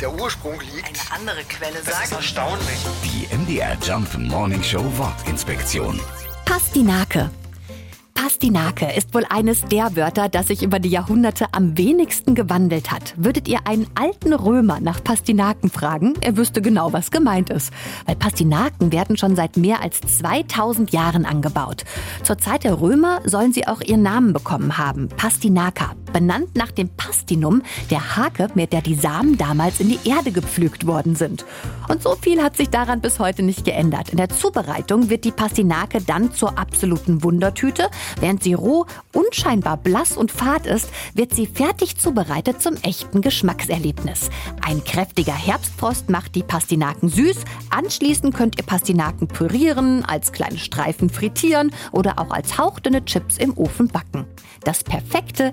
der Ursprung liegt. Eine andere Quelle Das ist sagt. erstaunlich. Die MDR Jump Morning Show Wortinspektion. Pastinake. Pastinake ist wohl eines der Wörter, das sich über die Jahrhunderte am wenigsten gewandelt hat. Würdet ihr einen alten Römer nach Pastinaken fragen, er wüsste genau, was gemeint ist. Weil Pastinaken werden schon seit mehr als 2000 Jahren angebaut. Zur Zeit der Römer sollen sie auch ihren Namen bekommen haben, Pastinaka. Benannt nach dem Pastinum, der Hake, mit der die Samen damals in die Erde gepflügt worden sind. Und so viel hat sich daran bis heute nicht geändert. In der Zubereitung wird die Pastinake dann zur absoluten Wundertüte. Während sie roh, unscheinbar blass und fad ist, wird sie fertig zubereitet zum echten Geschmackserlebnis. Ein kräftiger Herbstfrost macht die Pastinaken süß. Anschließend könnt ihr Pastinaken pürieren, als kleine Streifen frittieren oder auch als hauchdünne Chips im Ofen backen. Das perfekte